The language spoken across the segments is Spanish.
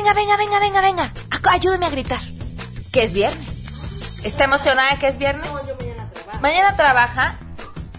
venga, venga, venga, venga, venga. Ayúdeme a gritar. Que es viernes. ¿Está emocionada que es viernes? No, yo mañana trabajo. ¿Mañana trabaja?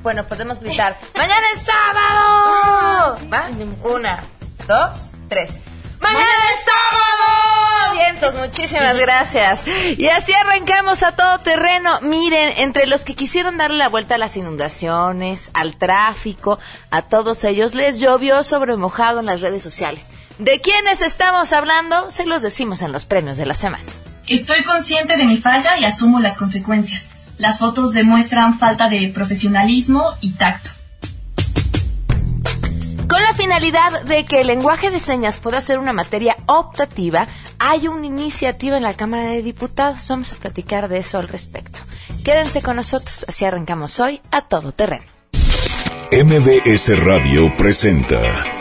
Bueno, podemos gritar. ¡Mañana es sábado! ¿Va? Una, dos, tres. ¡Mañana es sábado! Vientos, muchísimas gracias. Y así arrancamos a todo terreno. Miren, entre los que quisieron darle la vuelta a las inundaciones, al tráfico, a todos ellos les llovió sobre mojado en las redes sociales. ¿De quiénes estamos hablando? Se los decimos en los premios de la semana. Estoy consciente de mi falla y asumo las consecuencias. Las fotos demuestran falta de profesionalismo y tacto. Con la finalidad de que el lenguaje de señas pueda ser una materia optativa, hay una iniciativa en la Cámara de Diputados. Vamos a platicar de eso al respecto. Quédense con nosotros, así arrancamos hoy a todo terreno. MBS Radio presenta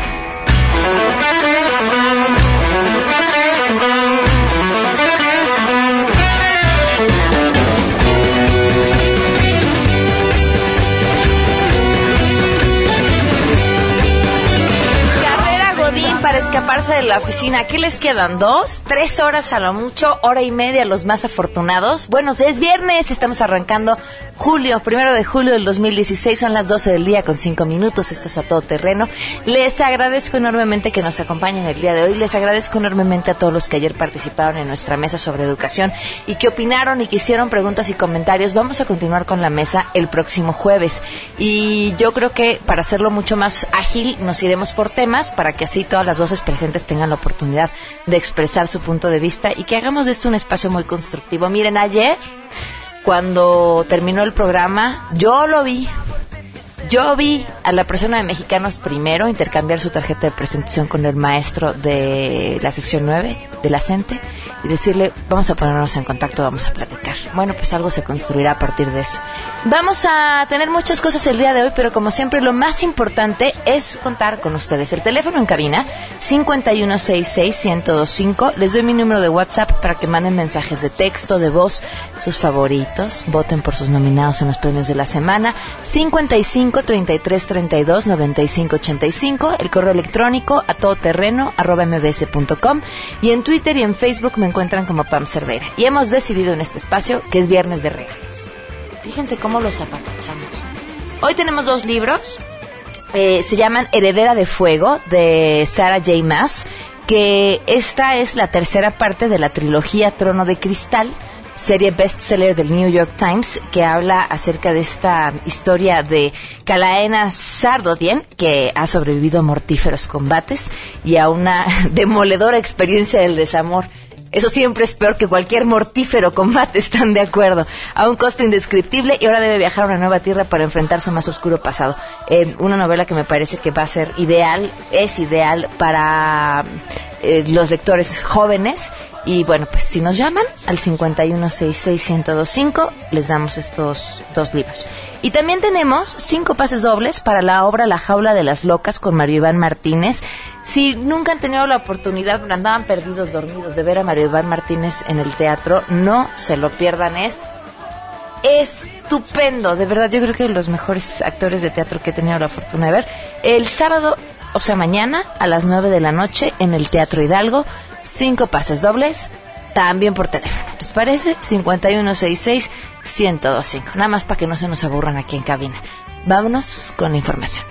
Escaparse de la oficina. ¿Qué les quedan? ¿Dos? ¿Tres horas a lo mucho? ¿Hora y media los más afortunados? Bueno, es viernes, estamos arrancando julio, primero de julio del 2016, son las 12 del día con cinco minutos, esto es a todo terreno. Les agradezco enormemente que nos acompañen el día de hoy, les agradezco enormemente a todos los que ayer participaron en nuestra mesa sobre educación y que opinaron y que hicieron preguntas y comentarios. Vamos a continuar con la mesa el próximo jueves y yo creo que para hacerlo mucho más ágil nos iremos por temas para que así todas las voces presentes tengan la oportunidad de expresar su punto de vista y que hagamos de esto un espacio muy constructivo. Miren, ayer, cuando terminó el programa, yo lo vi. Yo vi a la persona de Mexicanos primero intercambiar su tarjeta de presentación con el maestro de la sección 9 de la CENTE y decirle, vamos a ponernos en contacto, vamos a platicar. Bueno, pues algo se construirá a partir de eso. Vamos a tener muchas cosas el día de hoy, pero como siempre lo más importante es contar con ustedes. El teléfono en cabina, 5166125. Les doy mi número de WhatsApp para que manden mensajes de texto, de voz, sus favoritos. Voten por sus nominados en los premios de la semana. 55 33 32 95 85. El correo electrónico a todoterreno arroba mbs.com. Y en y en Facebook me encuentran como Pam Cervera. Y hemos decidido en este espacio que es viernes de regalos. Fíjense cómo los apapachamos. Hoy tenemos dos libros. Eh, se llaman Heredera de Fuego de Sarah J. Maas, que esta es la tercera parte de la trilogía Trono de Cristal, serie bestseller del New York Times, que habla acerca de esta historia de Calaena Sardodien, que ha sobrevivido a mortíferos combates y a una demoledora experiencia del desamor eso siempre es peor que cualquier mortífero combate, están de acuerdo. A un costo indescriptible y ahora debe viajar a una nueva tierra para enfrentar su más oscuro pasado. Eh, una novela que me parece que va a ser ideal, es ideal para eh, los lectores jóvenes y bueno, pues si nos llaman al 5166125, les damos estos dos libros. Y también tenemos cinco pases dobles para la obra La jaula de las locas con Mario Iván Martínez. Si nunca han tenido la oportunidad, andaban perdidos, dormidos, de ver a Mario Iván Martínez en el teatro, no se lo pierdan, es estupendo, de verdad, yo creo que los mejores actores de teatro que he tenido la fortuna de ver. El sábado, o sea, mañana a las 9 de la noche en el Teatro Hidalgo cinco pases dobles, también por teléfono. ¿Les parece? 5166-1025. Nada más para que no se nos aburran aquí en cabina. Vámonos con la información.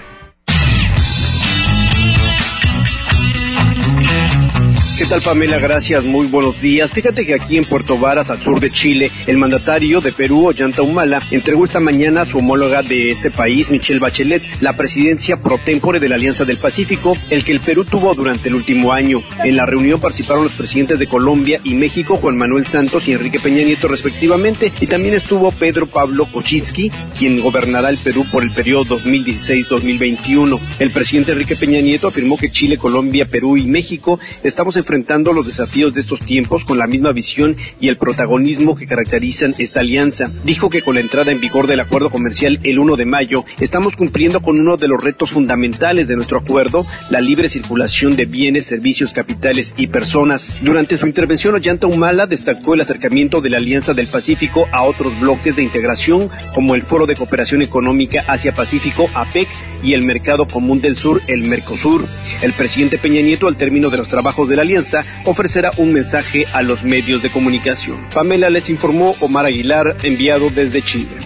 Tal? Gracias, muy buenos días. Fíjate que aquí en Puerto Varas, al sur de Chile, el mandatario de Perú, Ollanta Humala, entregó esta mañana a su homóloga de este país, Michelle Bachelet, la presidencia pro tempore de la Alianza del Pacífico, el que el Perú tuvo durante el último año. En la reunión participaron los presidentes de Colombia y México, Juan Manuel Santos y Enrique Peña Nieto respectivamente, y también estuvo Pedro Pablo Kochitsky, quien gobernará el Perú por el periodo 2016-2021. El presidente Enrique Peña Nieto afirmó que Chile, Colombia, Perú y México estamos enfrentando enfrentando los desafíos de estos tiempos con la misma visión y el protagonismo que caracterizan esta alianza. Dijo que con la entrada en vigor del acuerdo comercial el 1 de mayo, estamos cumpliendo con uno de los retos fundamentales de nuestro acuerdo, la libre circulación de bienes, servicios, capitales y personas. Durante su intervención, Ollanta Humala destacó el acercamiento de la Alianza del Pacífico a otros bloques de integración como el Foro de Cooperación Económica Asia-Pacífico, APEC, y el Mercado Común del Sur, el Mercosur. El presidente Peña Nieto, al término de los trabajos de la alianza, ofrecerá un mensaje a los medios de comunicación. Pamela les informó Omar Aguilar, enviado desde Chile.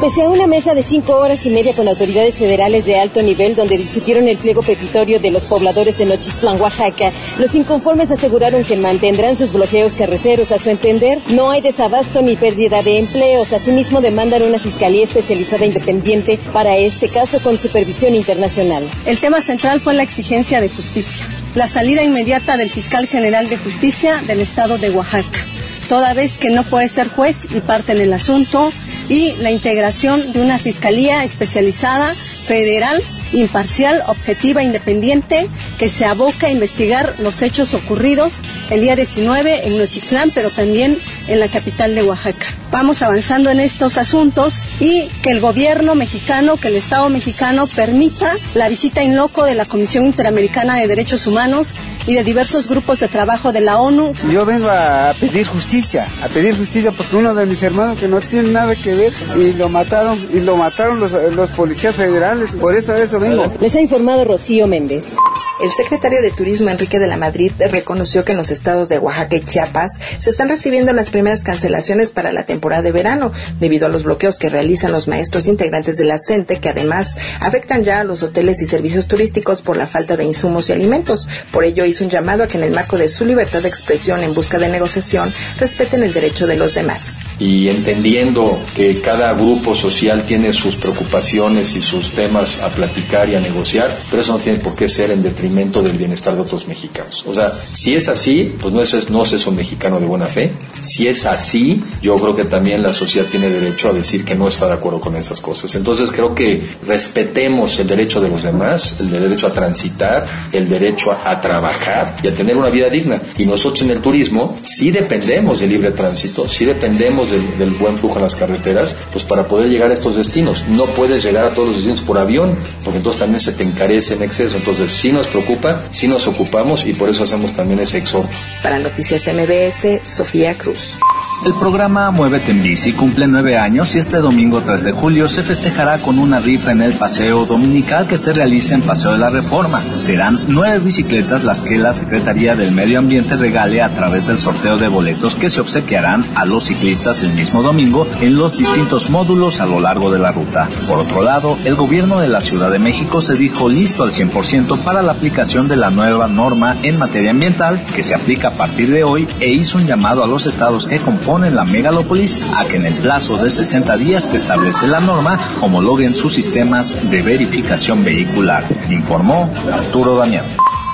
Pese a una mesa de cinco horas y media con autoridades federales de alto nivel donde discutieron el pliego petitorio de los pobladores de Nochistlán, Oaxaca, los inconformes aseguraron que mantendrán sus bloqueos carreteros. A su entender, no hay desabasto ni pérdida de empleos. Asimismo, demandan una fiscalía especializada independiente para este caso con supervisión internacional. El tema central fue la exigencia de justicia, la salida inmediata del fiscal general de justicia del estado de Oaxaca, toda vez que no puede ser juez y parte en el asunto y la integración de una fiscalía especializada federal imparcial, objetiva, independiente, que se aboca a investigar los hechos ocurridos el día 19 en Nochixtlán, pero también en la capital de Oaxaca. Vamos avanzando en estos asuntos y que el gobierno mexicano, que el Estado mexicano permita la visita in loco de la Comisión Interamericana de Derechos Humanos y de diversos grupos de trabajo de la ONU. Yo vengo a pedir justicia, a pedir justicia porque uno de mis hermanos que no tiene nada que ver y lo mataron y lo mataron los, los policías federales. Por eso eso vengo. Les ha informado Rocío Méndez. El secretario de Turismo Enrique de la Madrid reconoció que en los estados de Oaxaca y Chiapas se están recibiendo las primeras cancelaciones para la temporada de verano debido a los bloqueos que realizan los maestros integrantes de la CENTE que además afectan ya a los hoteles y servicios turísticos por la falta de insumos y alimentos. Por ello hizo un llamado a que en el marco de su libertad de expresión en busca de negociación respeten el derecho de los demás. Y entendiendo que cada grupo social tiene sus preocupaciones y sus temas a platicar y a negociar, pero eso no tiene por qué ser en detrimento del bienestar de otros mexicanos. O sea, si es así, pues no es, no es un mexicano de buena fe. Si es así, yo creo que también la sociedad tiene derecho a decir que no está de acuerdo con esas cosas. Entonces creo que respetemos el derecho de los demás, el derecho a transitar, el derecho a, trabajar y a tener una vida digna. Y nosotros en el turismo sí dependemos del libre tránsito, sí dependemos del, del buen flujo en las carreteras, pues para poder llegar a estos destinos. No puedes llegar a todos los destinos por avión, porque entonces también se te encarece en exceso. Entonces sí nos preocupa, sí nos ocupamos y por eso hacemos también ese exhorto. Para Noticias MBS, Sofía Cruz. Michaels. El programa Muévete en Bici cumple nueve años y este domingo 3 de julio se festejará con una rifa en el paseo dominical que se realiza en Paseo de la Reforma. Serán nueve bicicletas las que la Secretaría del Medio Ambiente regale a través del sorteo de boletos que se obsequiarán a los ciclistas el mismo domingo en los distintos módulos a lo largo de la ruta. Por otro lado, el gobierno de la Ciudad de México se dijo listo al 100% para la aplicación de la nueva norma en materia ambiental que se aplica a partir de hoy e hizo un llamado a los estados que componen la megalópolis a que en el plazo de 60 días que establece la norma homologuen sus sistemas de verificación vehicular, informó Arturo Damián.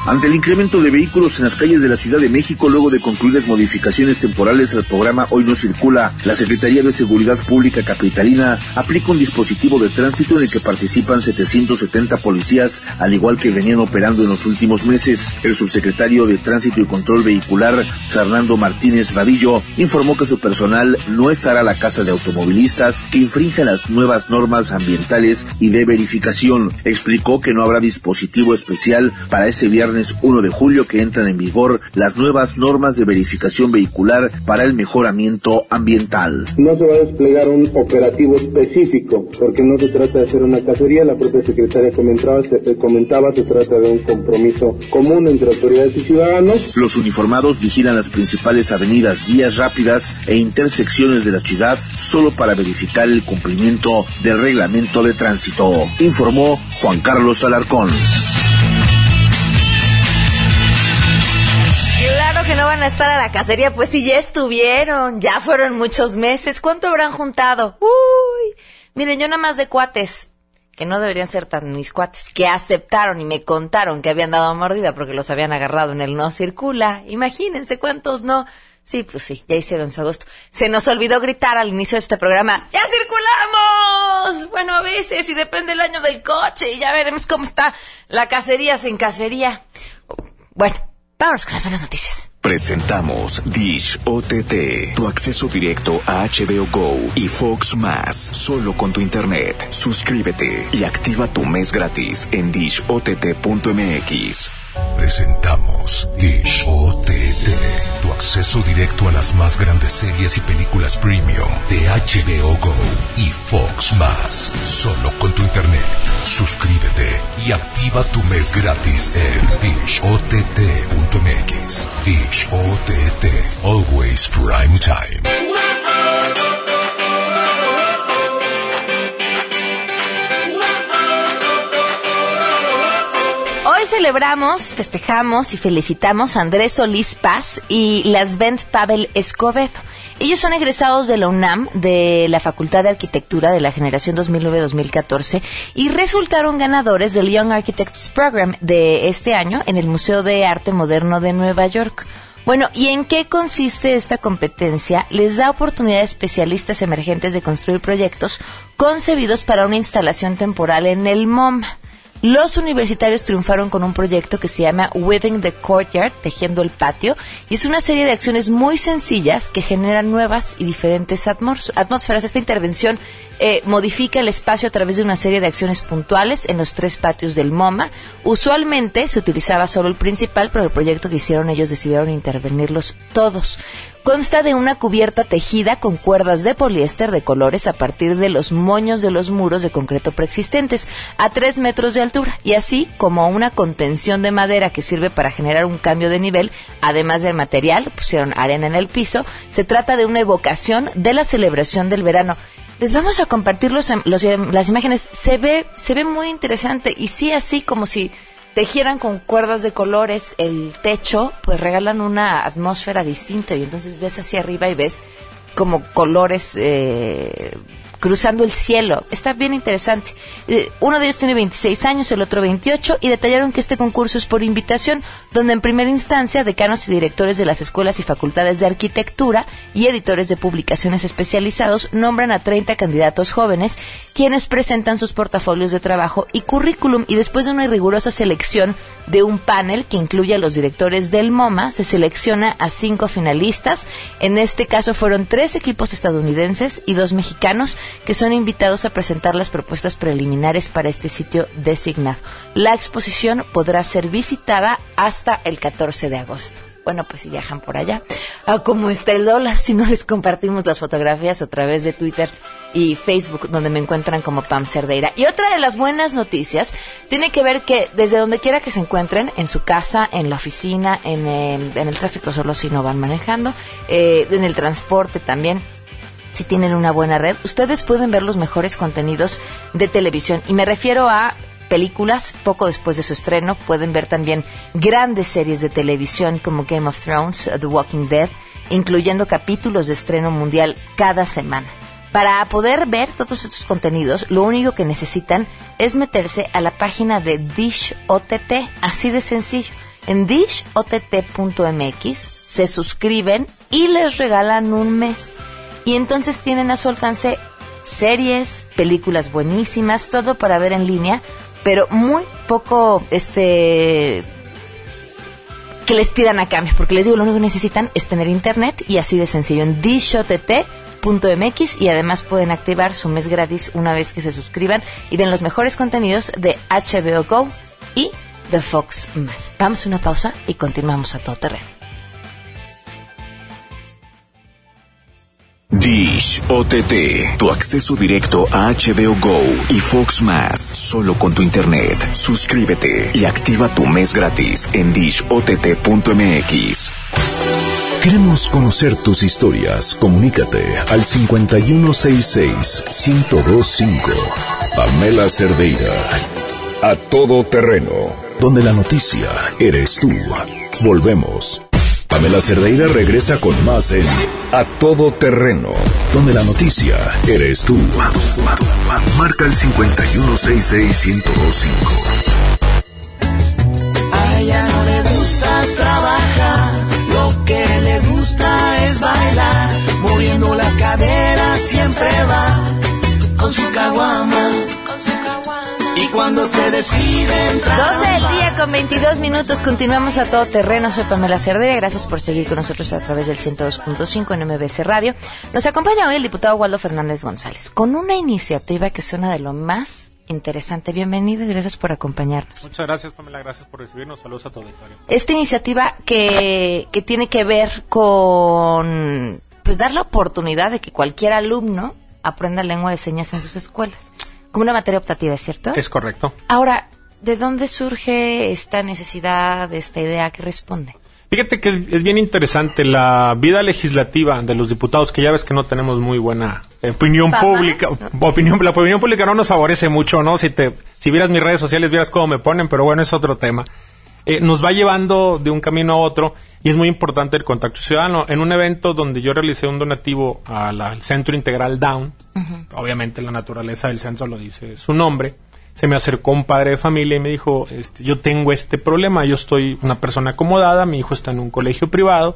Ante el incremento de vehículos en las calles de la Ciudad de México, luego de concluidas modificaciones temporales al programa Hoy no circula, la Secretaría de Seguridad Pública Capitalina aplica un dispositivo de tránsito en el que participan 770 policías, al igual que venían operando en los últimos meses. El subsecretario de Tránsito y Control Vehicular, Fernando Martínez Vadillo, informó que su personal no estará a la casa de automovilistas que infrinjan las nuevas normas ambientales y de verificación. Explicó que no habrá dispositivo especial para este viernes 1 de julio que entran en vigor las nuevas normas de verificación vehicular para el mejoramiento ambiental. No se va a desplegar un operativo específico porque no se trata de hacer una cacería, la propia secretaria comentaba se, comentaba, se trata de un compromiso común entre autoridades y ciudadanos. Los uniformados vigilan las principales avenidas, vías rápidas e intersecciones de la ciudad solo para verificar el cumplimiento del reglamento de tránsito, informó Juan Carlos Alarcón. Que no van a estar a la cacería, pues sí, ya estuvieron, ya fueron muchos meses. ¿Cuánto habrán juntado? Uy, miren, yo nada más de cuates, que no deberían ser tan mis cuates, que aceptaron y me contaron que habían dado mordida porque los habían agarrado en el no circula. Imagínense cuántos no. Sí, pues sí, ya hicieron su agosto. Se nos olvidó gritar al inicio de este programa, ¡ya circulamos! Bueno, a veces, y depende el año del coche, y ya veremos cómo está la cacería sin cacería. Bueno, Vamos con las buenas noticias. Presentamos Dish OTT, tu acceso directo a HBO Go y Fox Más, solo con tu internet. Suscríbete y activa tu mes gratis en dishott.mx. Presentamos Dish OTT, tu acceso directo a las más grandes series y películas premium de HBO Go y Fox Más, solo con tu internet. Suscríbete y activa tu mes gratis en dishott.mx. Dish OTT, always prime time. Celebramos, festejamos y felicitamos a Andrés Solís Paz y Lasvent Pavel Escobedo. Ellos son egresados de la UNAM, de la Facultad de Arquitectura de la generación 2009-2014 y resultaron ganadores del Young Architects Program de este año en el Museo de Arte Moderno de Nueva York. Bueno, ¿y en qué consiste esta competencia? Les da oportunidad a especialistas emergentes de construir proyectos concebidos para una instalación temporal en el MoMA. Los universitarios triunfaron con un proyecto que se llama Weaving the Courtyard, tejiendo el patio, y es una serie de acciones muy sencillas que generan nuevas y diferentes atmósferas. Esta intervención eh, modifica el espacio a través de una serie de acciones puntuales en los tres patios del MoMA. Usualmente se utilizaba solo el principal, pero el proyecto que hicieron ellos decidieron intervenirlos todos. Consta de una cubierta tejida con cuerdas de poliéster de colores a partir de los moños de los muros de concreto preexistentes a 3 metros de altura y así como una contención de madera que sirve para generar un cambio de nivel, además del material, pusieron arena en el piso, se trata de una evocación de la celebración del verano. Les vamos a compartir los, los- las imágenes. Se ve, se ve muy interesante y sí así como si tejieran con cuerdas de colores el techo, pues regalan una atmósfera distinta y entonces ves hacia arriba y ves como colores eh, cruzando el cielo. Está bien interesante. Eh, uno de ellos tiene 26 años, el otro 28 y detallaron que este concurso es por invitación, donde en primera instancia decanos y directores de las escuelas y facultades de arquitectura y editores de publicaciones especializados nombran a 30 candidatos jóvenes quienes presentan sus portafolios de trabajo y currículum y después de una rigurosa selección de un panel que incluye a los directores del MoMA, se selecciona a cinco finalistas. En este caso fueron tres equipos estadounidenses y dos mexicanos que son invitados a presentar las propuestas preliminares para este sitio designado. La exposición podrá ser visitada hasta el 14 de agosto. Bueno, pues si viajan por allá. Ah, ¿Cómo está el dólar? Si no les compartimos las fotografías a través de Twitter y Facebook, donde me encuentran como Pam Cerdeira. Y otra de las buenas noticias tiene que ver que desde donde quiera que se encuentren, en su casa, en la oficina, en, el- en el tráfico solo si no van manejando, eh, en el transporte también, si tienen una buena red, ustedes pueden ver los mejores contenidos de televisión. Y me refiero a películas poco después de su estreno. Pueden ver también grandes series de televisión como Game of Thrones, The Walking Dead, incluyendo capítulos de estreno mundial cada semana. Para poder ver todos estos contenidos, lo único que necesitan es meterse a la página de Dish OTT, así de sencillo. En dishott.mx se suscriben y les regalan un mes. Y entonces tienen a su alcance series, películas buenísimas, todo para ver en línea, pero muy poco este que les pidan a cambio, porque les digo, lo único que necesitan es tener internet y así de sencillo en dishott.mx y además pueden activar su mes gratis una vez que se suscriban y ven los mejores contenidos de HBO Go y de Fox más. Vamos a una pausa y continuamos a todo terreno. Dish OTT, tu acceso directo a HBO Go y Fox Más, solo con tu internet. Suscríbete y activa tu mes gratis en dishott.mx. Queremos conocer tus historias. Comunícate al 5166-1025. Pamela Cerdeira. A todo terreno. Donde la noticia eres tú. Volvemos. Pamela Cerdeira regresa con más en A Todo Terreno, donde la noticia eres tú. Marca el 5166125. A ella no le gusta trabajar, lo que le gusta es bailar, moviendo las caderas siempre va con su caguama. Cuando se decide entrar. 12 del día con 22 minutos. Continuamos a todo terreno. Soy Pamela Cerdera. Gracias por seguir con nosotros a través del 102.5 en MBC Radio. Nos acompaña hoy el diputado Waldo Fernández González con una iniciativa que suena de lo más interesante. Bienvenido y gracias por acompañarnos. Muchas gracias, Pamela. Gracias por recibirnos. Saludos a todo el Esta iniciativa que, que tiene que ver con pues dar la oportunidad de que cualquier alumno aprenda lengua de señas en sus escuelas. Como una materia optativa, ¿es cierto? Es correcto. Ahora, ¿de dónde surge esta necesidad, esta idea que responde? Fíjate que es, bien interesante la vida legislativa de los diputados, que ya ves que no tenemos muy buena opinión pública. Opinión, la opinión pública no nos favorece mucho, ¿no? Si, te, si vieras mis redes sociales, vieras cómo me ponen, pero bueno, es otro tema. Eh, nos va llevando de un camino a otro y es muy importante el contacto ciudadano. En un evento donde yo realicé un donativo al Centro Integral Down, obviamente la naturaleza del centro lo dice su nombre, se me acercó un padre de familia y me dijo, este, yo tengo este problema, yo estoy una persona acomodada, mi hijo está en un colegio privado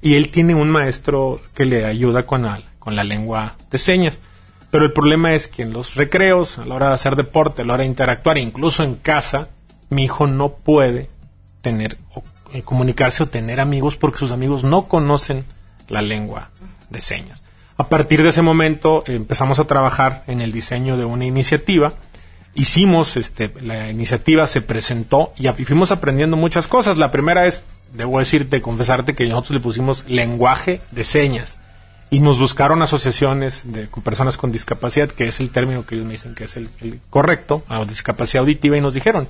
y él tiene un maestro que le ayuda con la, con la lengua de señas. Pero el problema es que en los recreos, a la hora de hacer deporte, a la hora de interactuar, incluso en casa, mi hijo no puede tener o eh, comunicarse o tener amigos porque sus amigos no conocen la lengua de señas. A partir de ese momento empezamos a trabajar en el diseño de una iniciativa. Hicimos, este, la iniciativa se presentó y fuimos aprendiendo muchas cosas. La primera es, debo decirte, confesarte que nosotros le pusimos lenguaje de señas y nos buscaron asociaciones de con personas con discapacidad, que es el término que ellos me dicen que es el, el correcto, a discapacidad auditiva, y nos dijeron,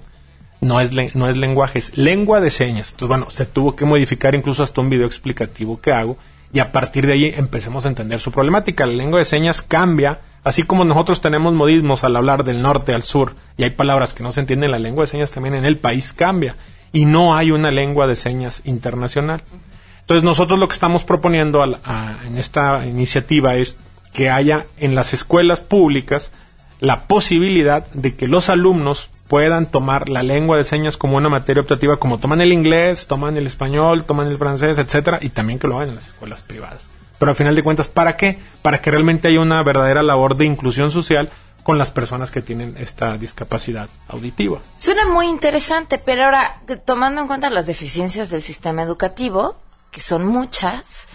no es, no es lenguaje, es lengua de señas. Entonces, bueno, se tuvo que modificar incluso hasta un video explicativo que hago y a partir de ahí empecemos a entender su problemática. La lengua de señas cambia, así como nosotros tenemos modismos al hablar del norte al sur y hay palabras que no se entienden, la lengua de señas también en el país cambia y no hay una lengua de señas internacional. Entonces nosotros lo que estamos proponiendo en esta iniciativa es que haya en las escuelas públicas la posibilidad de que los alumnos puedan tomar la lengua de señas como una materia optativa, como toman el inglés, toman el español, toman el francés, etcétera, y también que lo hagan en las escuelas privadas. Pero al final de cuentas, ¿para qué? Para que realmente haya una verdadera labor de inclusión social con las personas que tienen esta discapacidad auditiva. Suena muy interesante, pero ahora, tomando en cuenta las deficiencias del sistema educativo, que son muchas,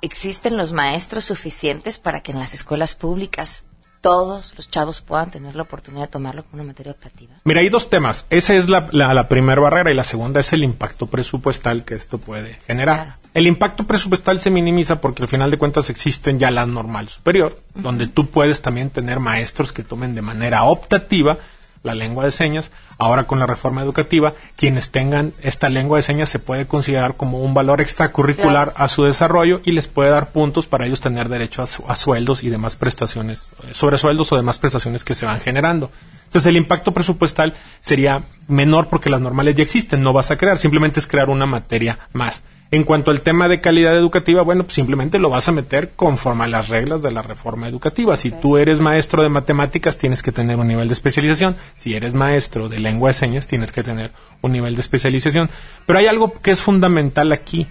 ¿existen los maestros suficientes para que en las escuelas públicas todos los chavos puedan tener la oportunidad de tomarlo como una materia optativa? Mira, hay dos temas. Esa es la, la, primera barrera y la segunda es el impacto presupuestal que esto puede generar. El impacto presupuestal se minimiza porque al final de cuentas existen ya la normal superior, donde tú puedes también tener maestros que tomen de manera optativa la lengua de señas. Ahora con la reforma educativa, quienes tengan esta lengua de señas se puede considerar como un valor extracurricular a su desarrollo y les puede dar puntos para ellos tener derecho a, sueldos y demás prestaciones, eh, sobre sueldos o demás prestaciones que se van generando. Entonces el impacto presupuestal sería menor porque las normales ya existen, no vas a crear, simplemente es crear una materia más. En cuanto al tema de calidad educativa, bueno, pues simplemente lo vas a meter conforme a las reglas de la reforma educativa. Si tú eres maestro de matemáticas, tienes que tener un nivel de especialización. Si eres maestro de lengua de señas, tienes que tener un nivel de especialización. Pero hay algo que es fundamental aquí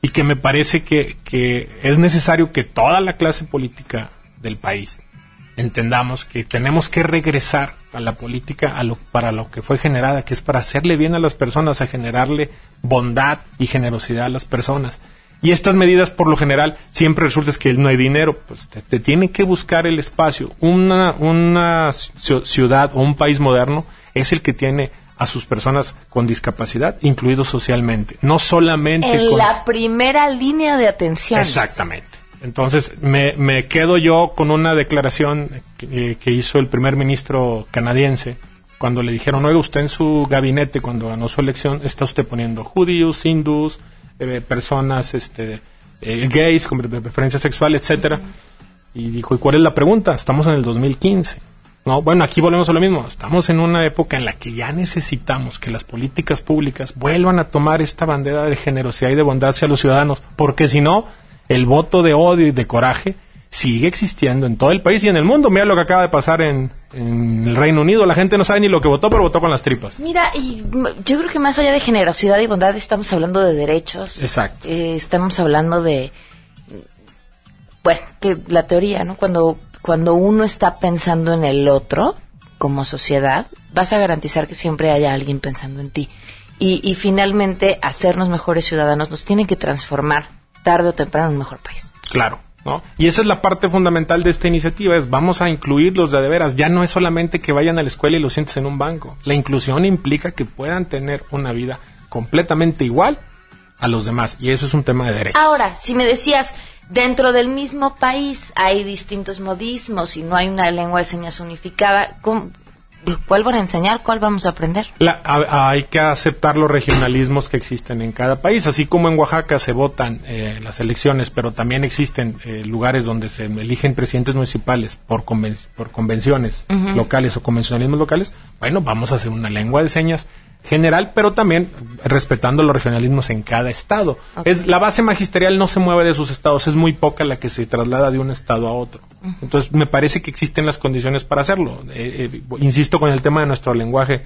y que me parece que, que es necesario que toda la clase política del país entendamos que tenemos que regresar a la política a lo, para lo que fue generada, que es para hacerle bien a las personas, a generarle bondad y generosidad a las personas. Y estas medidas, por lo general, siempre resulta que no hay dinero, pues te, tiene que buscar el espacio. Una, una ciudad o un país moderno es el que tiene a sus personas con discapacidad, incluidos socialmente, no solamente en la primera línea de atención. Exactamente. Entonces, me, me quedo yo con una declaración que, hizo el primer ministro canadiense cuando le dijeron, oiga, usted en su gabinete, cuando ganó su elección, está usted poniendo judíos, hindús, eh, personas este, eh, gays con preferencia sexual, etcétera. Y dijo, ¿y cuál es la pregunta? Estamos en el 2015. No, bueno, aquí volvemos a lo mismo. Estamos en una época en la que ya necesitamos que las políticas públicas vuelvan a tomar esta bandera de generosidad y de bondad hacia los ciudadanos, porque si no, el voto de odio y de coraje sigue existiendo en todo el país y en el mundo. Mira lo que acaba de pasar en, el Reino Unido. La gente no sabe ni lo que votó, pero votó con las tripas. Mira, y yo creo que más allá de generosidad y bondad, estamos hablando de derechos. Exacto. Eh, estamos hablando de. Bueno, que la teoría, ¿no? Cuando, cuando uno está pensando en el otro como sociedad, vas a garantizar que siempre haya alguien pensando en ti. Y, y finalmente, hacernos mejores ciudadanos nos tiene que transformar tarde o temprano en un mejor país. Claro. ¿No? Y esa es la parte fundamental de esta iniciativa, es vamos a incluirlos de, de veras. Ya no es solamente que vayan a la escuela y los sientes en un banco. La inclusión implica que puedan tener una vida completamente igual a los demás. Y eso es un tema de derecho. Ahora, si me decías, dentro del mismo país hay distintos modismos y no hay una lengua de señas unificada, ¿cómo- ¿cuál van a enseñar? ¿Cuál vamos a aprender? La- a- hay que aceptar los regionalismos que existen en cada país, así como en Oaxaca se votan eh, las elecciones, pero también existen eh, lugares donde se eligen presidentes municipales por, conven- por convenciones locales o convencionalismos locales. Bueno, vamos a hacer una lengua de señas general, pero también respetando los regionalismos en cada estado. Es la base magisterial no se mueve de sus estados, es muy poca la que se traslada de un estado a otro. Entonces, me parece que existen las condiciones para hacerlo. Eh, eh, insisto con el tema de nuestro lenguaje.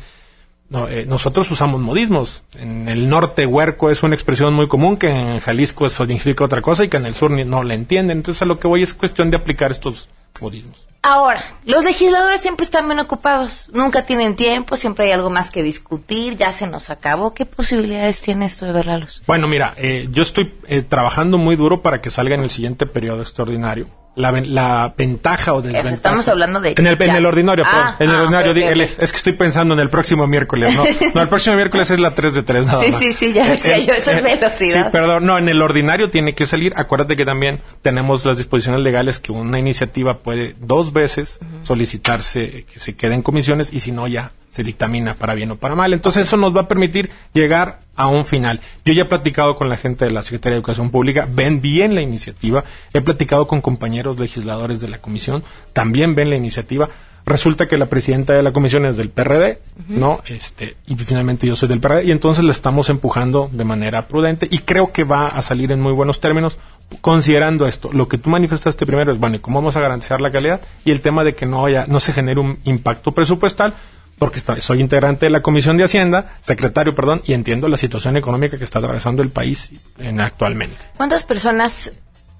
No, eh, nosotros usamos modismos. En el norte, huerco es una expresión muy común que en Jalisco eso significa otra cosa y que en el sur no la entienden. Entonces, a lo que voy es cuestión de aplicar estos modismos. Ahora, los legisladores siempre están bien ocupados, nunca tienen tiempo, siempre hay algo más que discutir, ya se nos acabó. ¿Qué posibilidades tiene esto de ver la luz? Bueno, mira, eh, yo estoy eh, trabajando muy duro para que salga en el siguiente periodo extraordinario. La, ven- la ventaja o desventaja. Estamos hablando de... En el, en ya. el ordinario, Ah, perdón. En el ah, ordinario, ok, di- ok, el- ok. es que estoy pensando en el próximo miércoles, ¿no? No, el próximo miércoles es la 3 de 3, nada Sí, más. sí, sí, ya decía yo, eso es Sí, velocidad. perdón, no, en el ordinario tiene que salir. Acuérdate que también tenemos las disposiciones legales que una iniciativa puede dos veces solicitarse eh, que se quede en comisiones y si no ya se dictamina para bien o para mal. Entonces eso nos va a permitir llegar a un final. Yo ya he platicado con la gente de la Secretaría de Educación Pública, ven bien la iniciativa, he platicado con compañeros legisladores de la comisión, también ven la iniciativa. Resulta que la presidenta de la comisión es del PRD, ¿no? Este, y finalmente yo soy del PRD, y entonces la estamos empujando de manera prudente y creo que va a salir en muy buenos términos, considerando esto. Lo que tú manifestaste primero es, bueno, ¿y cómo vamos a garantizar la calidad? Y el tema de que no haya, no se genere un impacto presupuestal, porque soy integrante de la Comisión de Hacienda, secretario, perdón, y entiendo la situación económica que está atravesando el país en, actualmente. ¿Cuántas personas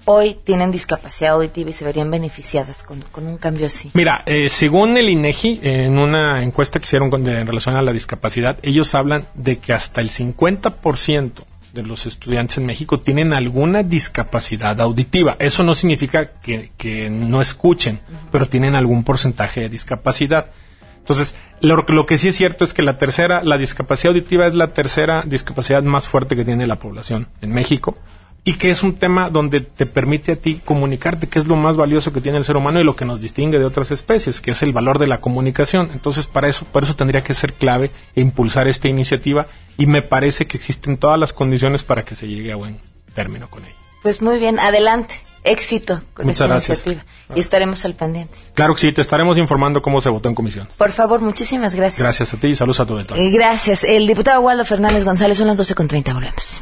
hoy tienen discapacidad auditiva y se verían beneficiadas con, con un cambio así? Mira, eh, según el INEGI, en una encuesta que hicieron con- de- en relación a la discapacidad, ellos hablan de que hasta el 50% de los estudiantes en México tienen alguna discapacidad auditiva. Eso no significa que, que no escuchen, pero tienen algún porcentaje de discapacidad. Entonces, lo, lo que sí es cierto es que la tercera, la discapacidad auditiva es la tercera discapacidad más fuerte que tiene la población en México y que es un tema donde te permite a ti comunicarte, que es lo más valioso que tiene el ser humano y lo que nos distingue de otras especies, que es el valor de la comunicación. Entonces, para eso, por eso tendría que ser clave e impulsar esta iniciativa y me parece que existen todas las condiciones para que se llegue a buen término con ella. Pues muy bien, adelante, éxito con Muchas esta gracias. iniciativa y estaremos al pendiente. Claro que sí, te estaremos informando cómo se votó en comisión. Por favor, muchísimas gracias. Gracias a ti y saludos a tu todo. Eh, gracias. El diputado Waldo Fernández González son las 12.30, volvemos.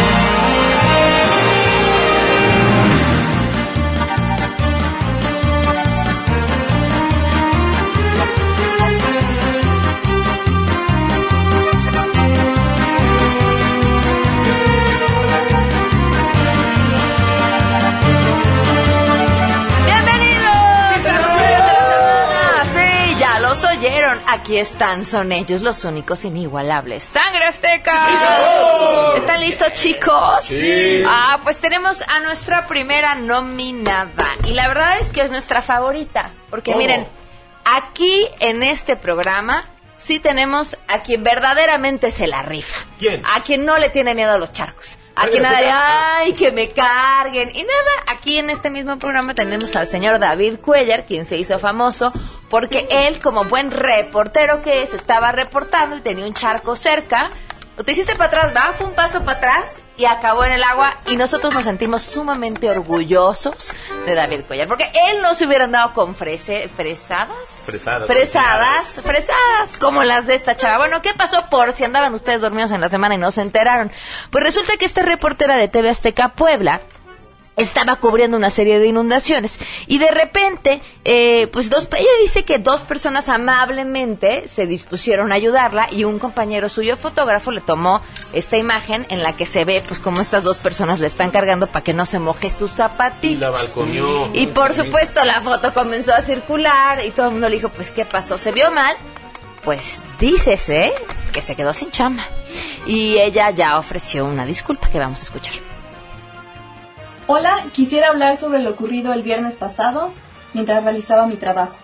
Aquí están, son ellos los únicos inigualables. ¡Sangre Azteca! Sí. ¿Están listos, chicos? Sí. Ah, pues tenemos a nuestra primera nominada. Y la verdad es que es nuestra favorita. Porque ¿Cómo? miren, aquí en este programa sí tenemos a quien verdaderamente se la rifa. ¿Quién? A quien no le tiene miedo a los charcos. A quien nada de, ay, que me carguen. Y nada, aquí en este mismo programa tenemos al señor David Cuellar, quien se hizo famoso porque él, como buen reportero que es, estaba reportando y tenía un charco cerca te hiciste para atrás, va, fue un paso para atrás y acabó en el agua y nosotros nos sentimos sumamente orgullosos de David Cuellar, porque él no se hubiera andado con frese, fresadas. Fresadas. Fresadas, fresadas, como las de esta chava. Bueno, ¿qué pasó por si andaban ustedes dormidos en la semana y no se enteraron? Pues resulta que esta reportera de TV Azteca Puebla, estaba cubriendo una serie de inundaciones y de repente, eh, pues dos, ella dice que dos personas amablemente se dispusieron a ayudarla y un compañero suyo fotógrafo le tomó esta imagen en la que se ve pues como estas dos personas le están cargando para que no se moje su zapatito. Y la balconió. Y por supuesto la foto comenzó a circular y todo el mundo le dijo pues qué pasó, se vio mal. Pues dícese que se quedó sin chama. Y ella ya ofreció una disculpa que vamos a escuchar. Hola, quisiera hablar sobre lo ocurrido el viernes pasado mientras realizaba mi trabajo.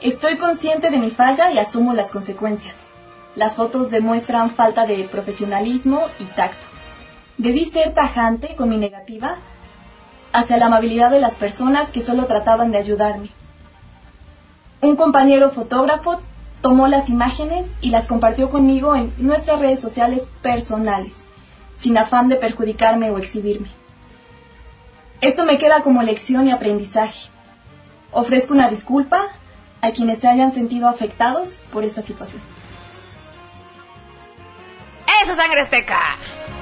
Estoy consciente de mi falla y asumo las consecuencias. Las fotos demuestran falta de profesionalismo y tacto. Debí ser tajante con mi negativa hacia la amabilidad de las personas que solo trataban de ayudarme. Un compañero fotógrafo tomó las imágenes y las compartió conmigo en nuestras redes sociales personales, sin afán de perjudicarme o exhibirme. Esto me queda como lección y aprendizaje. Ofrezco una disculpa a quienes se hayan sentido afectados por esta situación. ¡Eso, sangre azteca!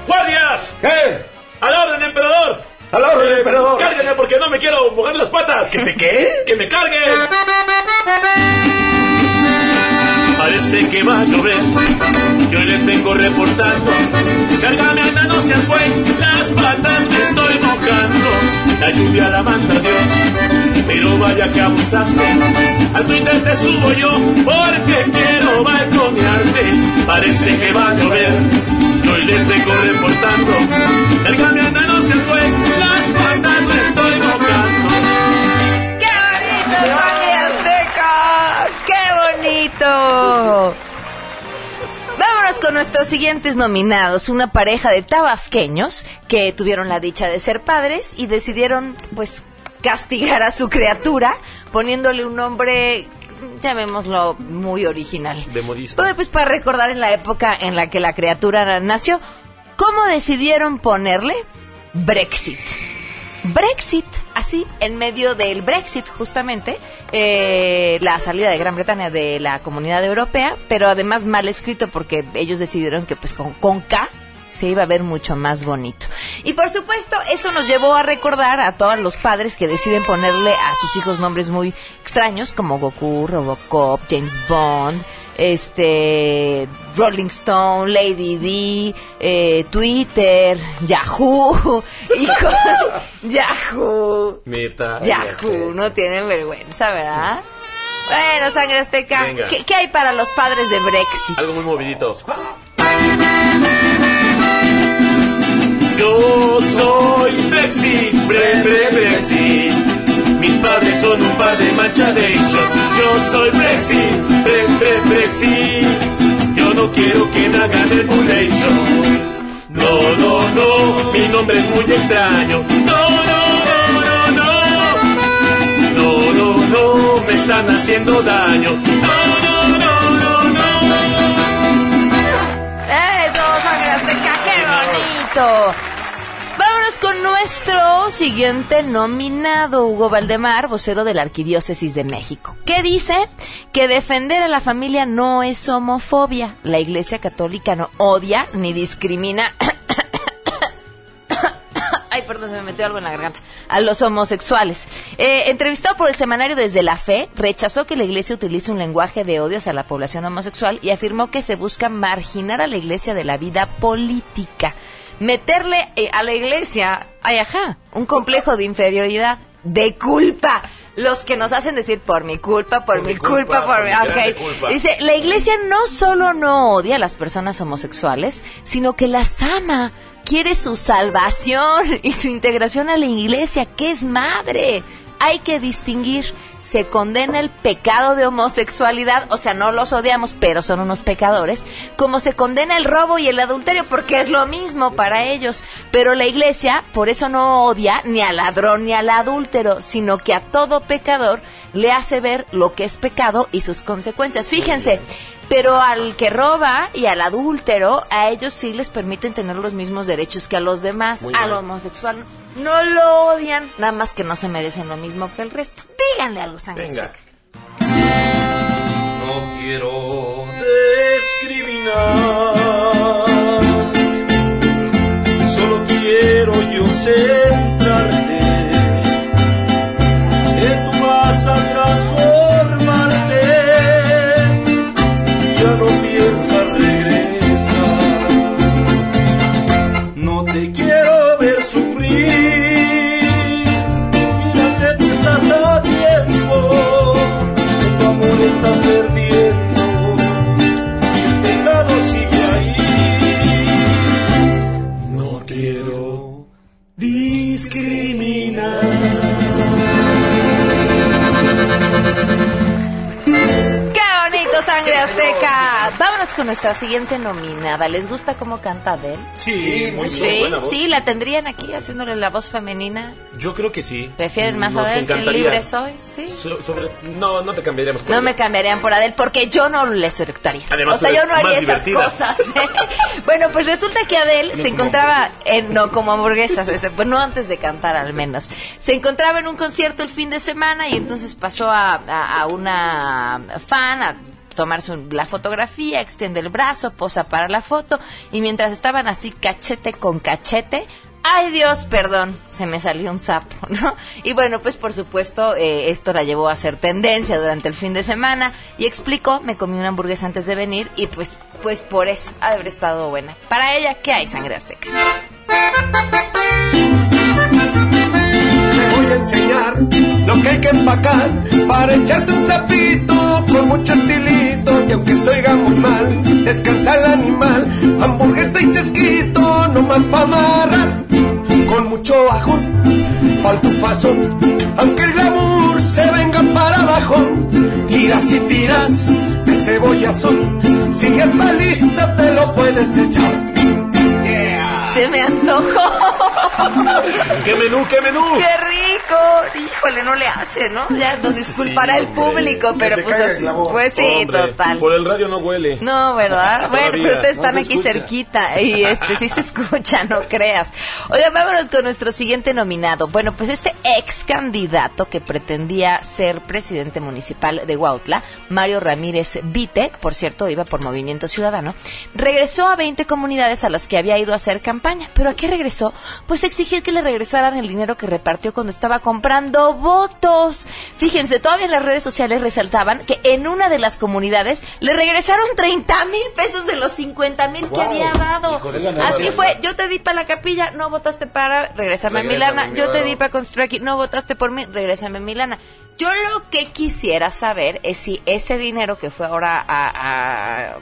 ¡Guardias! ¿Qué? ¡Al orden, emperador! ¡Al orden, emperador! ¡Cárguenme porque no me quiero mojar las patas! ¿Que te qué? ¡Que me carguen! Parece que va a llover, yo les vengo reportando. Cárgame, anda, no seas güey, las patas me estoy mojando. La lluvia la manda Dios, pero vaya que abusaste. Al Twitter te subo yo, porque quiero balconearte. Parece que va a llover, yo les vengo reportando. Cárgame, anda, no seas güey, las patas me estoy mojando. ¡Qué bonito, azteca! ¡Qué bonito! Con nuestros siguientes nominados, una pareja de tabasqueños que tuvieron la dicha de ser padres y decidieron, pues, castigar a su criatura poniéndole un nombre, llamémoslo, muy original. De modismo. Pues, para recordar en la época en la que la criatura nació, ¿cómo decidieron ponerle? Brexit. Brexit, así, en medio del Brexit, justamente, eh, la salida de Gran Bretaña de la comunidad europea, pero además mal escrito porque ellos decidieron que pues con, con K se iba a ver mucho más bonito. Y por supuesto, eso nos llevó a recordar a todos los padres que deciden ponerle a sus hijos nombres muy extraños, como Goku, Robocop, James Bond, este Rolling Stone, Lady D, eh, Twitter, Yahoo, hijo, Yahoo, Meta. Yahoo, no tienen vergüenza, ¿verdad? Bueno, sangre azteca, Venga. ¿qué, qué hay para los padres de Brexit? Algo muy movidito. Yo soy Brexit, bre, bre, Brexit. Mis padres son un par de manchadation. Yo soy Brexit, bre, bre, Brexit. Yo no quiero que me hagan regulation. No, no, no, mi nombre es muy extraño. No, no, no, no, no. No, no, no, me están haciendo daño. No, no, Vámonos con nuestro siguiente nominado, Hugo Valdemar, vocero de la Arquidiócesis de México. ¿Qué dice? Que defender a la familia no es homofobia. La Iglesia Católica no odia ni discrimina. Ay, perdón, se me metió algo en la garganta. A los homosexuales. Eh, entrevistado por el semanario Desde la Fe, rechazó que la iglesia utilice un lenguaje de odio hacia la población homosexual y afirmó que se busca marginar a la iglesia de la vida política. Meterle eh, a la iglesia, ay, ajá, un complejo de inferioridad, de culpa. Los que nos hacen decir por mi culpa, por, mi, culpa, por mi. culpa. Dice, la iglesia no solo no odia a las personas homosexuales, sino que las ama. Quiere su salvación y su integración a la iglesia, que es madre. Hay que distinguir. Se condena el pecado de homosexualidad, o sea, no los odiamos, pero son unos pecadores, como se condena el robo y el adulterio, porque es lo mismo para ellos. Pero la iglesia, por eso no odia ni al ladrón ni al adúltero, sino que a todo pecador le hace ver lo que es pecado y sus consecuencias. Fíjense, pero al que roba y al adúltero, a ellos sí les permiten tener los mismos derechos que a los demás. Al homosexual no lo odian, nada más que no se merecen lo mismo que el resto. Díganle a los ángeles. Venga. No quiero discriminar, solo quiero yo centrarte. Vámonos con nuestra siguiente nominada. ¿Les gusta cómo canta Adele? Sí, muy Sí, buena voz. sí, la tendrían aquí haciéndole la voz femenina. Yo creo que sí. ¿Prefieren más Nos Adele que. Libre Soy? Sí. So- sobre, no, no te cambiaríamos por No ella. me cambiarían por Adele porque yo no les electaría. Además, o sea, yo no haría esas divertida. cosas. ¿eh? bueno, pues resulta que Adele No se encontraba en no como hamburguesas, ese, pues no antes de cantar al menos. Se encontraba en un concierto el fin de semana y entonces pasó a, a- a una fan a tomarse un- la fotografía, extiende el brazo, posa para la foto y mientras estaban así cachete con cachete, Ay Dios, perdón, se me salió un sapo, ¿no? Y bueno, pues por supuesto eh, esto la llevó a ser tendencia durante el fin de semana y explicó, me comí una hamburguesa antes de venir y pues, pues por eso haber estado buena. Para ella, ¿qué hay sangre azteca? Enseñar lo que hay que empacar para echarte un zapito con mucho estilito. Y aunque se oiga muy mal, descansa el animal. Hamburguesa y chesquito, nomás pa' amarrar. Con mucho ajo, pa'l. Aunque el glamour se venga para abajo, tiras y tiras de cebollazo. Si ya está lista, te lo puedes echar. Se me antojó. ¿Qué menú, qué menú? ¡Qué rico! Híjole, no le hace, ¿no? Ya nos disculpará Sí, el hombre. público, pero se pues así. Pues sí, Hombre, total. Por el radio no huele. No, ¿verdad? Bueno, Todavía. pero ustedes están aquí escucha. cerquita y este sí se escucha, no creas. Oigan, vámonos con nuestro siguiente nominado. Bueno, pues este ex candidato que pretendía ser presidente municipal de Huautla, Mario Ramírez Vite, por cierto, iba por Movimiento Ciudadano, regresó a 20 comunidades a las que había ido a hacer campaña. ¿Pero a qué regresó? Pues a exigir que le regresaran el dinero que repartió cuando estaba comprando votos. Fíjense, todavía en las redes sociales resaltaban que en una de las comunidades le regresaron 30 mil pesos de los 50 mil que había dado. Así fue, yo te di para la capilla, no votaste para, regresarme a Milana. mi Yo te di para construir aquí, no votaste por mí, regresame a Milana. Yo lo que quisiera saber es si ese dinero que fue ahora a, a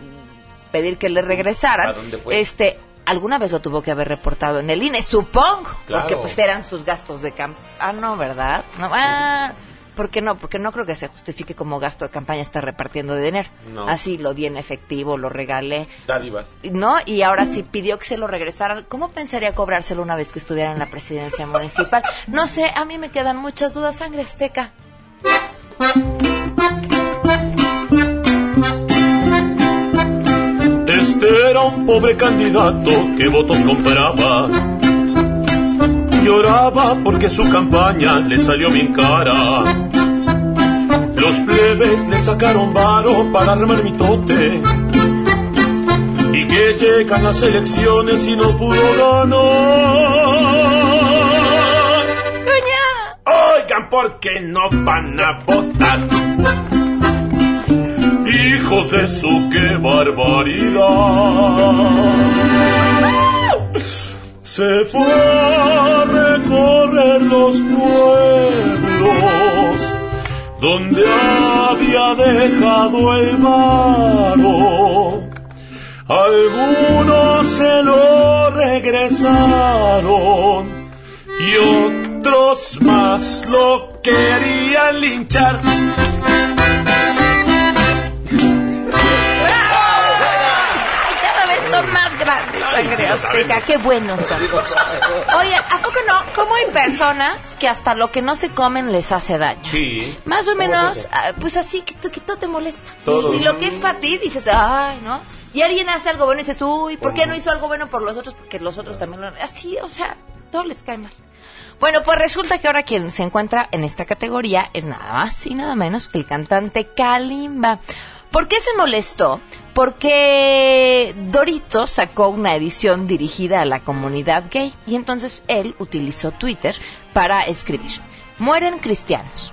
pedir que le regresaran, ¿A dónde fue? este alguna vez lo tuvo que haber reportado en el INE, supongo, Claro. porque pues eran sus gastos de campaña. Ah, no, ¿verdad? No, ah, ¿por qué no? Porque no creo que se justifique como gasto de campaña estar repartiendo dinero. No. Así lo di en efectivo, lo regalé. Dádivas. ¿No? Y ahora sí pidió que se lo regresaran. ¿Cómo pensaría cobrárselo una vez que estuviera en la presidencia municipal? No sé, a mí me quedan muchas dudas, sangre azteca. Este era un pobre candidato que votos compraba. Lloraba porque su campaña le salió bien cara. Los plebes le sacaron varo para armar mitote. Y que llegan las elecciones y no pudo ganar. Oigan, ¿por qué no van a votar? De su, qué barbaridad. Se fue a recorrer los pueblos donde había dejado el varo. Algunos se lo regresaron y otros más lo querían linchar. Sangre azteca. Qué buenos son. Oye, ¿a poco no? ¿Cómo hay personas que hasta lo que no se comen les hace daño? Sí. Más o ¿Cómo es menos, ah, pues así, que, que todo te molesta. Todo. Y, y lo que es para ti, dices, ay, ¿no? Y alguien hace algo bueno y dices, uy, ¿por qué no hizo algo bueno por los otros? Porque los otros también lo... Así, o sea, todo les cae mal. Bueno, pues resulta que ahora quien se encuentra en esta categoría es nada más y nada menos que el cantante Kalimba. ¿Por qué se molestó? Porque Dorito sacó una edición dirigida a la comunidad gay y entonces él utilizó Twitter para escribir, mueren cristianos,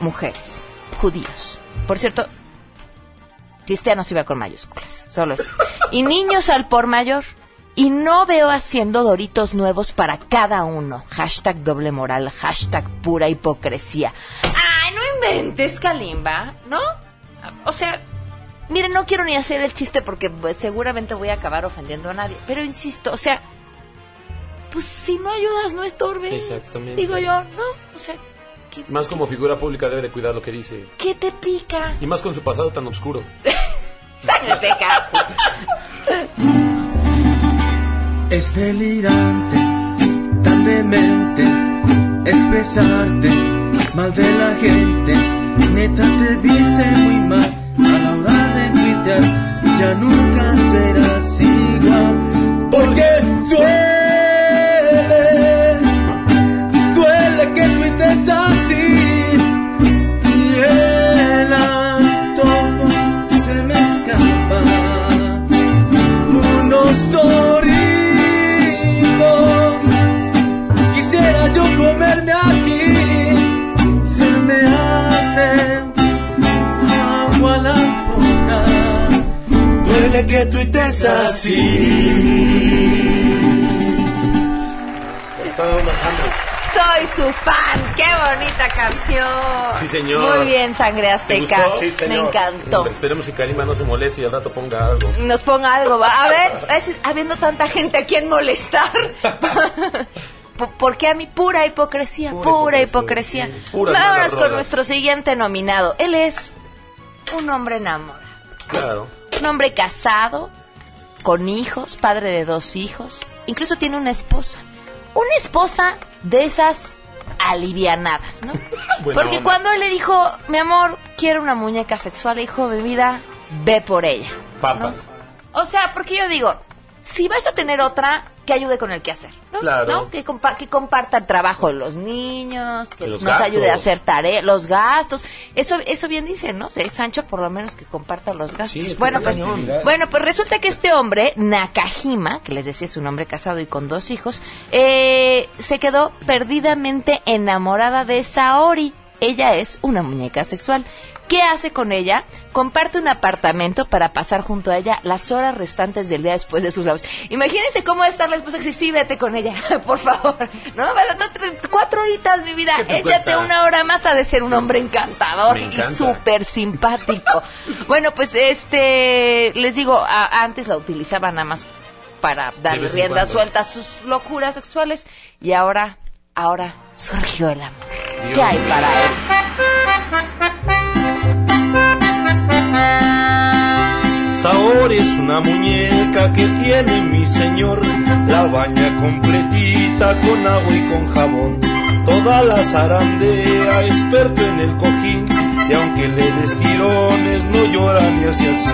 mujeres, judíos. Por cierto, cristianos iba con mayúsculas, solo eso. Y niños al por mayor. Y no veo haciendo doritos nuevos para cada uno. Hashtag doble moral, hashtag pura hipocresía. Ay, no inventes, Kalimba, ¿no? O sea, miren, no quiero ni hacer el chiste porque pues, seguramente voy a acabar ofendiendo a nadie. Pero insisto, o sea, pues si no ayudas, no estorbes. Exactamente. Digo yo, ¿no? O sea, ¿qué, Más como figura pública debe de cuidar lo que dice. qué te pica? Y más con su pasado tan oscuro. Peca. Es delirante, tan demente, expresarte mal de la gente. Neta te viste muy mal a la hora Ya nunca serás igual. Porque duele, Duele que tuites así Soy su fan. Qué bonita canción. Sí, señor. Muy bien, sangre ¿Te azteca. gustó? Sí, Me encantó. Esperemos que Karima no se moleste y al rato ponga algo. Nos ponga algo. va. A ver, es- habiendo tanta gente a quien molestar. Po- Porque a mí pura hipocresía, pura, hipocresía. Puras Vámonos con nuestro siguiente nominado. Él es un hombre enamorado. Claro. Un hombre casado, con hijos, padre de dos hijos. Incluso tiene una esposa. Una esposa de esas alivianadas, ¿no? Buena Porque onda. cuando él le dijo, mi amor, quiero una muñeca sexual, le dijo, mi vida, ve por ella. Papas. O sea, porque yo digo, si vas a tener otra, que ayude con el quehacer, ¿no? Claro. ¿No? Que, compa- que comparta el trabajo de los niños, que los nos ayude a hacer tareas, los gastos. Eso eso bien dicen, ¿no? De Sancho por lo menos que comparta los gastos. Sí, bueno, pues cañón. bueno, pues resulta que este hombre, Nakajima, que les decía es un hombre casado y con dos hijos, eh, se quedó perdidamente enamorada de Saori. Ella es una muñeca sexual. ¿Qué hace con ella? Comparte un apartamento para pasar junto a ella las horas restantes del día después de sus labores. Imagínense cómo va a estar la esposa que dice, sí, vete con ella, por favor. No, cuatro horitas, mi vida. ¿Qué te Échate cuesta? una hora más a de ser un hombre encantador y súper simpático. bueno, pues este, les digo, a- antes la utilizaban nada más para darle rienda suelta a sus locuras sexuales y ahora, ahora surgió el amor. Dios ¿Qué hay mío. para él? Una muñeca que tiene mi señor, la baña completita con agua y con jabón. Toda la zarandea, experto en el cojín, y aunque le des tirones, no llora ni hace así.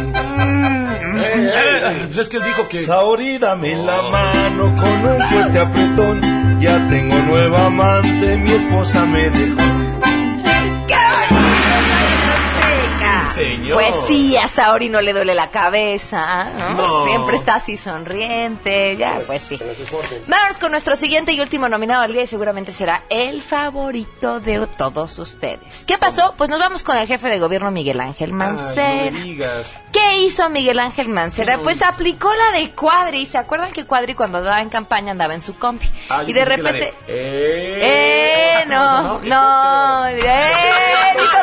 Eh, pues es que él dijo que. Saori, dame la mano con un fuerte apretón, ya tengo nueva amante, mi esposa me dejó. Pues sí, a Saori no le duele la cabeza, ¿no? No. Siempre está así sonriente, ya, pues sí. Vamos con nuestro siguiente y último nominado al día y seguramente será el favorito de todos ustedes. ¿Qué pasó? Pues nos vamos con el jefe de gobierno Miguel Ángel Ay, Mancera. no me digas. ¿Qué hizo Miguel Ángel Mancera? ¿Qué Pues aplicó la de Cuadri. ¿Se acuerdan que Cuadri cuando andaba en campaña andaba en su compi? Ah, y de repente... Eh, ¡Eh! No, no, ¡eh! Dijo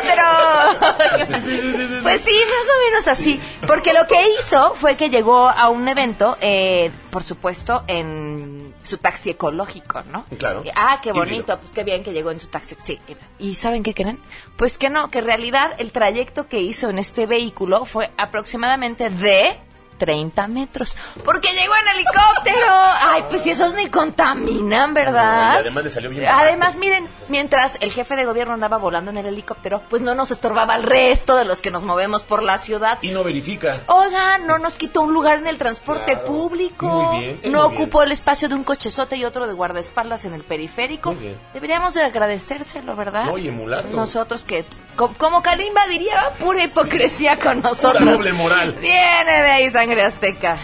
pues sí, más o menos así. Porque lo que hizo fue que llegó a un evento, eh, por supuesto, en su taxi ecológico, ¿no? Claro. Ah, qué bonito, pues qué bien que llegó en su taxi. Sí. ¿Y saben qué creen? Pues que no, que en realidad el trayecto que hizo en este vehículo fue aproximadamente de 30 metros. Porque llegó en helicóptero. Ay, pues si esos ni contaminan, ¿verdad? Y además le salió bien Además, miren, mientras el jefe de gobierno andaba volando en el helicóptero, pues no nos estorbaba el resto de los que nos movemos por la ciudad. Y no verifica. Oiga, no nos quitó un lugar en el transporte público. Muy bien, No muy bien. ocupó el espacio de un cochezote y otro de guardaespaldas en el periférico. Muy bien. Deberíamos de agradecérselo, ¿verdad? No, y emularlo. Nosotros que, co- como Kalimba diría, pura hipocresía con nosotros. Pura doble moral. Viene de ahí sangre azteca.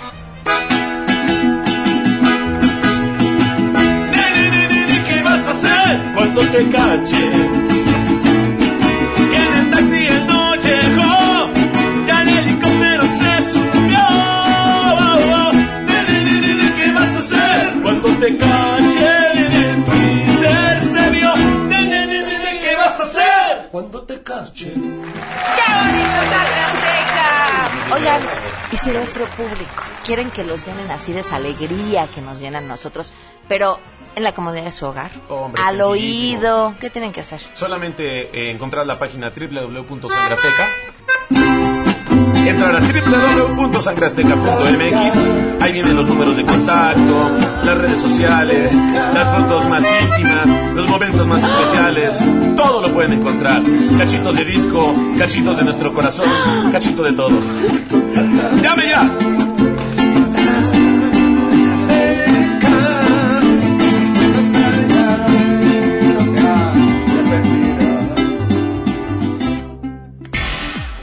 ¿Qué vas a hacer cuando te cache? Que en el taxi él no llegó, ya el helicóptero se subió. ¿Qué vas a hacer cuando te cache? En el Twitter se vio. ¿Qué vas a hacer cuando te cache? ¡Qué bonito sangre azteca! Oigan, y si nuestro público quieren que los llenen así de esa alegría que nos llenan nosotros, pero en la comodidad de su hogar, Hombre, al oído, ¿qué tienen que hacer? Solamente eh, encontrar la página www.sangrasteca. Entrar a www.sangrasteca.mx. Ahí vienen los números de contacto, las redes sociales, las fotos más íntimas, los momentos más especiales. Todo lo pueden encontrar. Cachitos de disco, cachitos de nuestro corazón, cachito de todo. ¡Llame ya!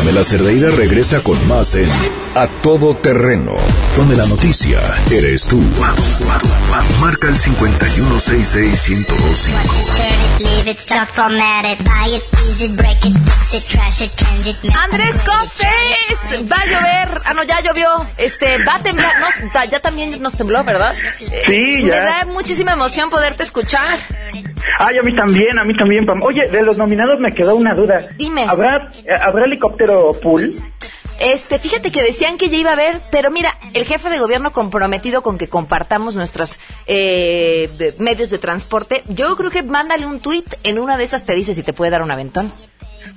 Pamela Cerdeira regresa con más en A Todo Terreno, donde la noticia eres tú. Marca el 5166125. Leave it, stop, format it, buy it, use it, break it, fix it, trash it, change it. make Andrés Costes, va a llover, ah no, ya llovió, este, va a temblar, no, ya también nos tembló, ¿verdad? Sí, Me ya. da muchísima emoción poderte escuchar. Ay, a mí también, a mí también. Pam. Oye, de los nominados me quedó una duda. Dime. ¿Habrá, eh, ¿habrá helicóptero pool? Este, fíjate que decían que ya iba a haber, pero mira, el jefe de gobierno comprometido con que compartamos nuestros eh, medios de transporte, yo creo que mándale un tuit, en una de esas te dice si te puede dar un aventón.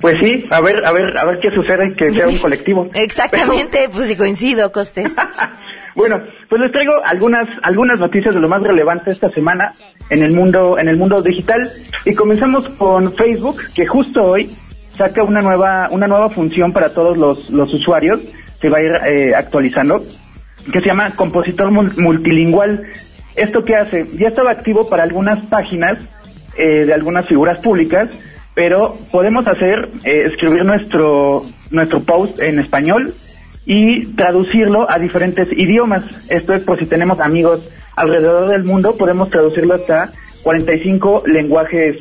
Pues sí, a ver, a ver, a ver qué sucede, que sea un colectivo. Exactamente, pues sí coincido, Costes. Bueno, pues les traigo algunas algunas noticias de lo más relevante esta semana en el mundo en el mundo digital y comenzamos con Facebook que justo hoy saca una nueva una nueva función para todos los, los usuarios se va a ir eh, actualizando que se llama compositor mul- multilingüal. ¿Esto qué hace? Ya estaba activo para algunas páginas eh, de algunas figuras públicas, pero podemos hacer, eh, escribir nuestro, nuestro post en español y traducirlo a diferentes idiomas. Esto es por si tenemos amigos alrededor del mundo, podemos traducirlo hasta 45 lenguajes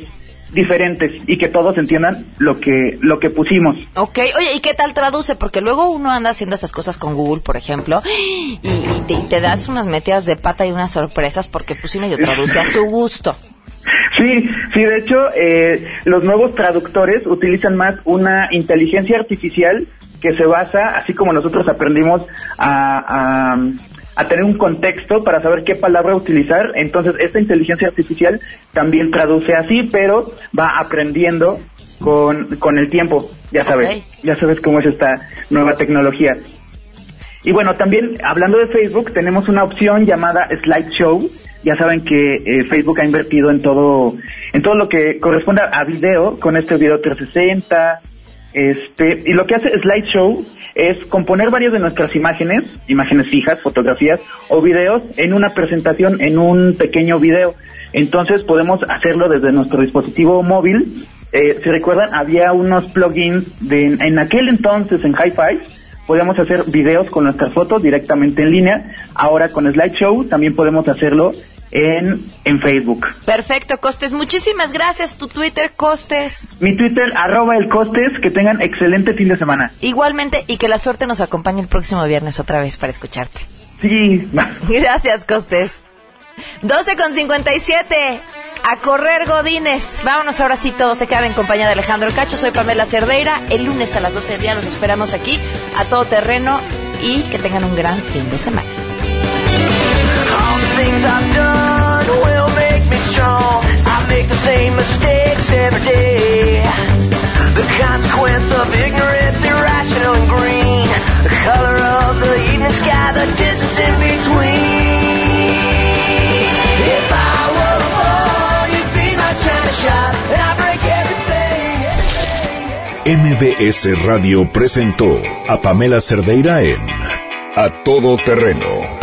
diferentes y que todos entiendan lo que, lo que pusimos. Ok, oye, ¿y qué tal traduce? Porque luego uno anda haciendo esas cosas con Google, por ejemplo, y, te, das unas metidas de pata y unas sorpresas porque pues sí medio traduce a su gusto. Sí, sí, de hecho, eh, los nuevos traductores utilizan más una inteligencia artificial que se basa, así como nosotros aprendimos a, a, a tener un contexto para saber qué palabra utilizar. Entonces, esta inteligencia artificial también traduce así, pero va aprendiendo con, con el tiempo, ya sabes, ya sabes cómo es esta nueva tecnología. Y bueno, también hablando de Facebook, tenemos una opción llamada Slideshow. Ya saben que eh, Facebook ha invertido en todo, en todo lo que corresponde a video, con este video 360. Este, y lo que hace Slideshow es componer varias de nuestras imágenes, imágenes fijas, fotografías o videos en una presentación, en un pequeño video. Entonces podemos hacerlo desde nuestro dispositivo móvil. Eh, si recuerdan, había unos plugins de, en aquel entonces en Hi-Fi, podíamos hacer videos con nuestras fotos directamente en línea. Ahora con Slideshow también podemos hacerlo en, en Facebook. Perfecto, Costes. Muchísimas gracias. Tu Twitter, Costes. Mi Twitter, arroba el Costes. Que tengan excelente fin de semana. Igualmente, y que la suerte nos acompañe el próximo viernes otra vez para escucharte. Sí. Gracias, Costes. 12 con 57. A correr Godines. Vámonos ahora sí, todo se queda en compañía de Alejandro Cacho. Soy Pamela Cerdeira. El lunes a las 12 del día los esperamos aquí a todo terreno y que tengan un gran fin de semana. Things I've done will make me strong. I make the same mistakes every day. The consequence of ignorance, irrational and green. The color of the evening sky, the distance in between. If I were you'd be my shot, and I break. MBS Radio presentó a Pamela Cerdeira en A Todo Terreno.